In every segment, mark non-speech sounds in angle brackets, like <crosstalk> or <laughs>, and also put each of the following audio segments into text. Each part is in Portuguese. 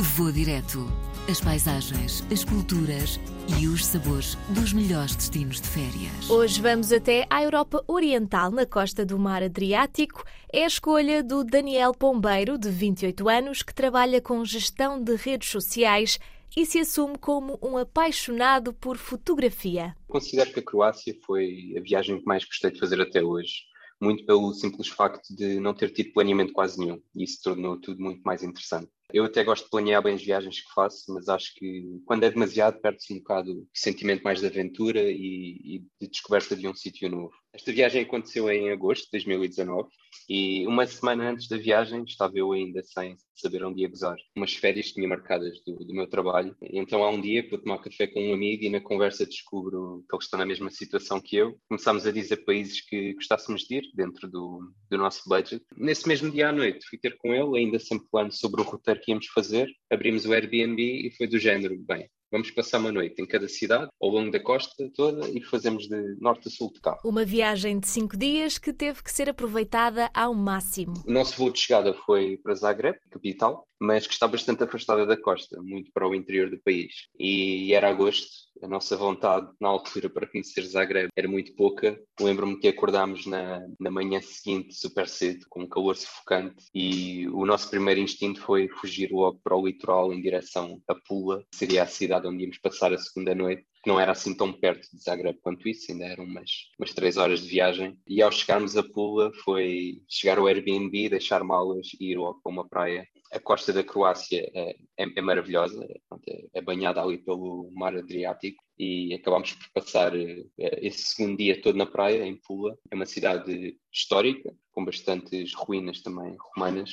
Vou direto. As paisagens, as culturas e os sabores dos melhores destinos de férias. Hoje vamos até à Europa Oriental, na costa do Mar Adriático. É a escolha do Daniel Pombeiro, de 28 anos, que trabalha com gestão de redes sociais e se assume como um apaixonado por fotografia. Considero que a Croácia foi a viagem que mais gostei de fazer até hoje muito pelo simples facto de não ter tido planeamento quase nenhum, e isso tornou tudo muito mais interessante. Eu até gosto de planear bem as viagens que faço, mas acho que quando é demasiado perde-se um bocado o sentimento mais de aventura e, e de descoberta de um sítio novo. Esta viagem aconteceu em agosto de 2019 e uma semana antes da viagem estava eu ainda sem saber onde ia gozar. Umas férias tinha marcadas do, do, meu trabalho. Então há um dia que vou tomar café com um amigo e na conversa descubro que eles estão na mesma situação que eu. Começámos a dizer países que gostássemos de ir dentro do, do nosso budget. Nesse mesmo dia à noite fui ter com ele, ainda sempre falando sobre o roteiro que íamos fazer. Abrimos o Airbnb e foi do género, bem, Vamos passar uma noite em cada cidade, ao longo da costa toda, e fazemos de norte a sul de carro. Uma viagem de cinco dias que teve que ser aproveitada ao máximo. O nosso voo de chegada foi para Zagreb, capital, mas que está bastante afastada da costa, muito para o interior do país. E era agosto, a nossa vontade na altura para conhecer Zagreb era muito pouca. Lembro-me que acordámos na, na manhã seguinte super cedo, com um calor sufocante, e o nosso primeiro instinto foi fugir logo para o litoral em direção a Pula, que seria a cidade onde íamos passar a segunda noite que não era assim tão perto de Zagreb quanto isso, ainda eram umas, umas três horas de viagem. E ao chegarmos a Pula foi chegar ao Airbnb, deixar malas e ir logo para uma praia a costa da Croácia é, é, é maravilhosa, é, é, banhada ali pelo mar Adriático e acabámos por passar eh, esse segundo dia todo na praia, em Pula. É uma cidade histórica, com bastantes ruínas também romanas.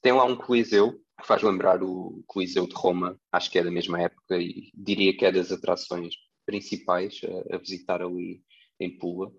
Tem lá um coliseu que faz lembrar o Coliseu de Roma, acho que é da mesma época e diria que é das atrações principais a, a visitar ali em Pula.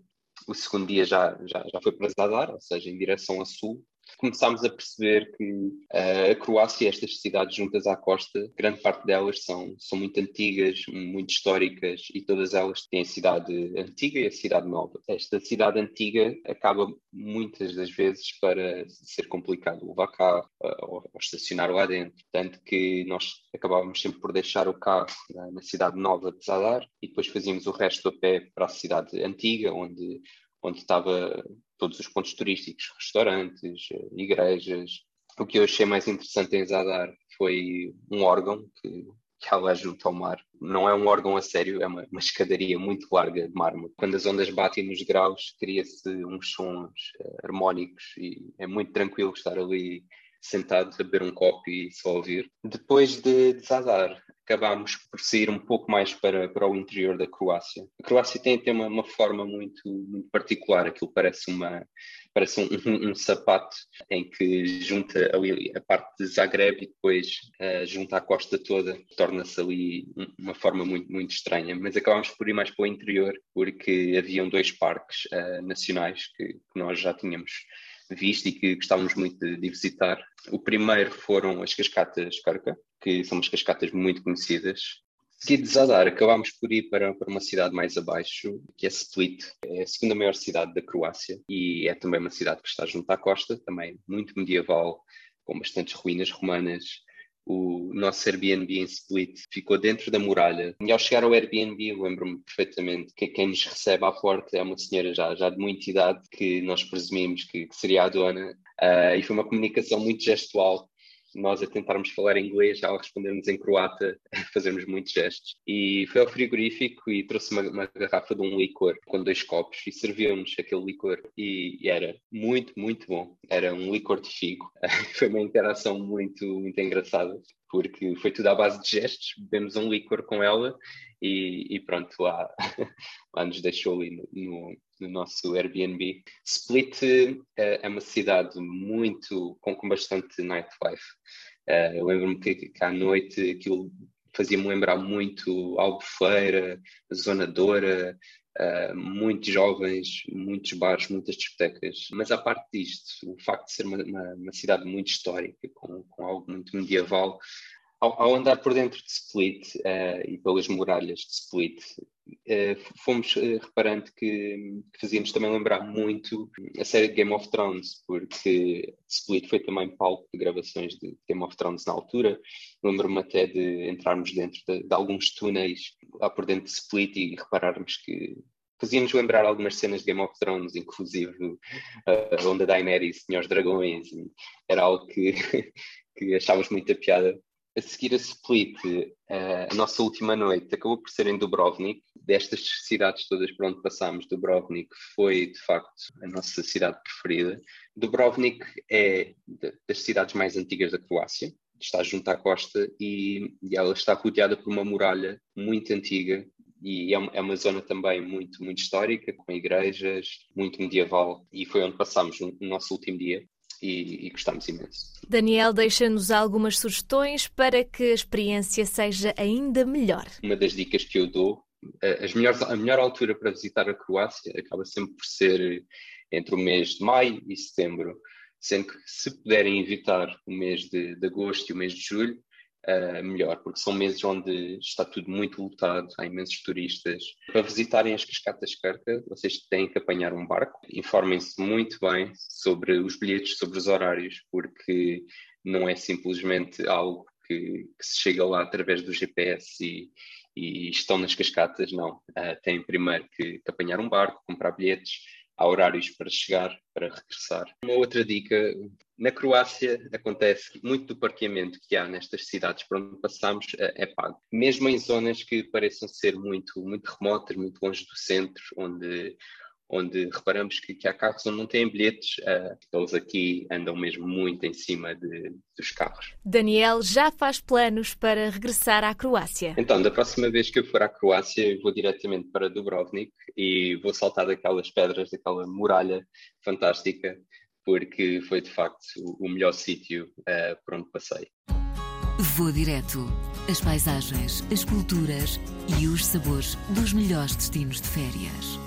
O segundo dia já, já, já foi para Zadar, ou seja, em direção a sul, começámos a perceber que uh, a Croácia, estas cidades juntas à costa, grande parte delas são, são muito antigas, muito históricas e todas elas têm a cidade antiga e a cidade nova. Esta cidade antiga acaba muitas das vezes para ser complicado levar cá uh, ou, ou, estacionar lá dentro. Tanto que nós acabávamos sempre por deixar o carro na cidade nova de Zadar e depois fazíamos o resto a pé para a cidade antiga, onde onde estava todos os pontos turísticos, restaurantes, eh, igrejas. O que eu achei mais interessante em Zadar foi um órgão que, que lá junto ao mar. Não é um órgão a sério, é uma, uma escadaria muito larga de mármore. Quando as ondas batem nos graus, cria-se uns sons uh, harmónicos e é muito tranquilo estar ali sentado beber um copo e só ouvir. Depois de, Zadar, acabámos por sair um pouco mais para, para o interior da Croácia. A Croácia tem, tem uma, uma forma muito, muito particular, aquilo parece uma parece um, um, um, sapato em que junta ali a parte de Zagreb e depois uh, junta a costa toda, torna-se ali uma forma muito, muito estranha. Mas acabámos por ir mais para o interior, porque haviam dois parques uh, nacionais que, que nós já tínhamos visto e que gostávamos muito de, de, visitar. O primeiro foram as Cascatas Carca, que são umas cascatas muito conhecidas. Seguido de Zadar, acabámos por ir para, para uma cidade mais abaixo, que é Split. É a segunda maior cidade da Croácia e é também uma cidade que está junto à costa, também muito medieval, com bastantes ruínas romanas o nosso Airbnb em Split ficou dentro da muralha. E ao chegar ao Airbnb, lembro-me perfeitamente que quem nos recebe à porta é uma senhora já, já de muita idade, que nós presumimos que, que seria a dona. Uh, e foi uma comunicação muito gestual nós a tentarmos falar inglês, ela respondermos em croata, fazermos muitos gestos. E foi ao frigorífico e trouxe uma, uma garrafa de um licor com dois copos e serviu-nos aquele licor e, e, era muito, muito bom. Era um licor de figo. <laughs> foi uma interação muito, muito engraçada porque foi tudo à base de gestos, bebemos um licor com ela e, e pronto, lá, <laughs> lá nos deixou ali no, no, no nosso Airbnb. Split uh, é uma cidade muito, com, com bastante nightlife. Uh, eu lembro-me que, que à noite aquilo fazia-me lembrar muito Albufeira, Zona Uh, muitos jovens, muitos bares, muitas discotecas. Mas a parte disto, o facto de ser uma, uma, uma cidade muito histórica, com, com, algo muito medieval, ao, ao andar por dentro de Split uh, e pelas muralhas de Split, fomos uh, reparando que, que, fazíamos também lembrar muito a série de Game of Thrones, porque Split foi também palco de gravações de Game of Thrones na altura. Lembro-me até de entrarmos dentro de, de, alguns túneis lá por dentro de Split e repararmos que fazia-nos lembrar algumas cenas de Game of Thrones, inclusive uh, onde a Daenerys tinha os dragões, era algo que, <laughs> que achávamos muita piada a seguir a Split, uh, a nossa última noite acabou por ser em Dubrovnik. Destas cidades todas por onde passámos, Dubrovnik foi de facto a nossa cidade preferida. Dubrovnik é das cidades mais antigas da Croácia, está junto à costa e, e ela está rodeada por uma muralha muito antiga e é uma, é zona também muito, muito histórica, com igrejas, muito medieval, e foi onde passámos o, nosso último dia e, e gostamos imenso. Daniel deixa-nos algumas sugestões para que a experiência seja ainda melhor. Uma das dicas que eu dou, as melhores, a melhor altura para visitar a Croácia acaba sempre por ser entre o mês de maio e setembro, sendo que se puderem evitar o mês de, de agosto e o mês de julho, uh, melhor, porque são meses onde está tudo muito lotado, há imensos turistas. Para visitarem as Cascatas Carca, vocês têm que apanhar um barco. Informem-se muito bem sobre os bilhetes, sobre os horários, porque não é simplesmente algo que, que se chega lá através do GPS e, e estão nas cascatas, não. Uh, têm primeiro que, que apanhar um barco, comprar bilhetes, há horários para chegar, para regressar. Uma outra dica, na Croácia acontece muito do parqueamento que há nestas cidades por onde passamos é, é pago. Mesmo em zonas que pareçam ser muito, muito remotas, muito longe do centro, onde onde reparamos que, que há carros onde não têm bilhetes, uh, eles aqui andam mesmo muito em cima de, dos carros. Daniel já faz planos para regressar à Croácia. Então, da próxima vez que eu for à Croácia, vou diretamente para Dubrovnik e vou saltar daquelas pedras, daquela muralha fantástica, porque foi de facto o melhor sítio uh, por onde passei. Vou direto. As paisagens, as culturas e os sabores dos melhores destinos de férias.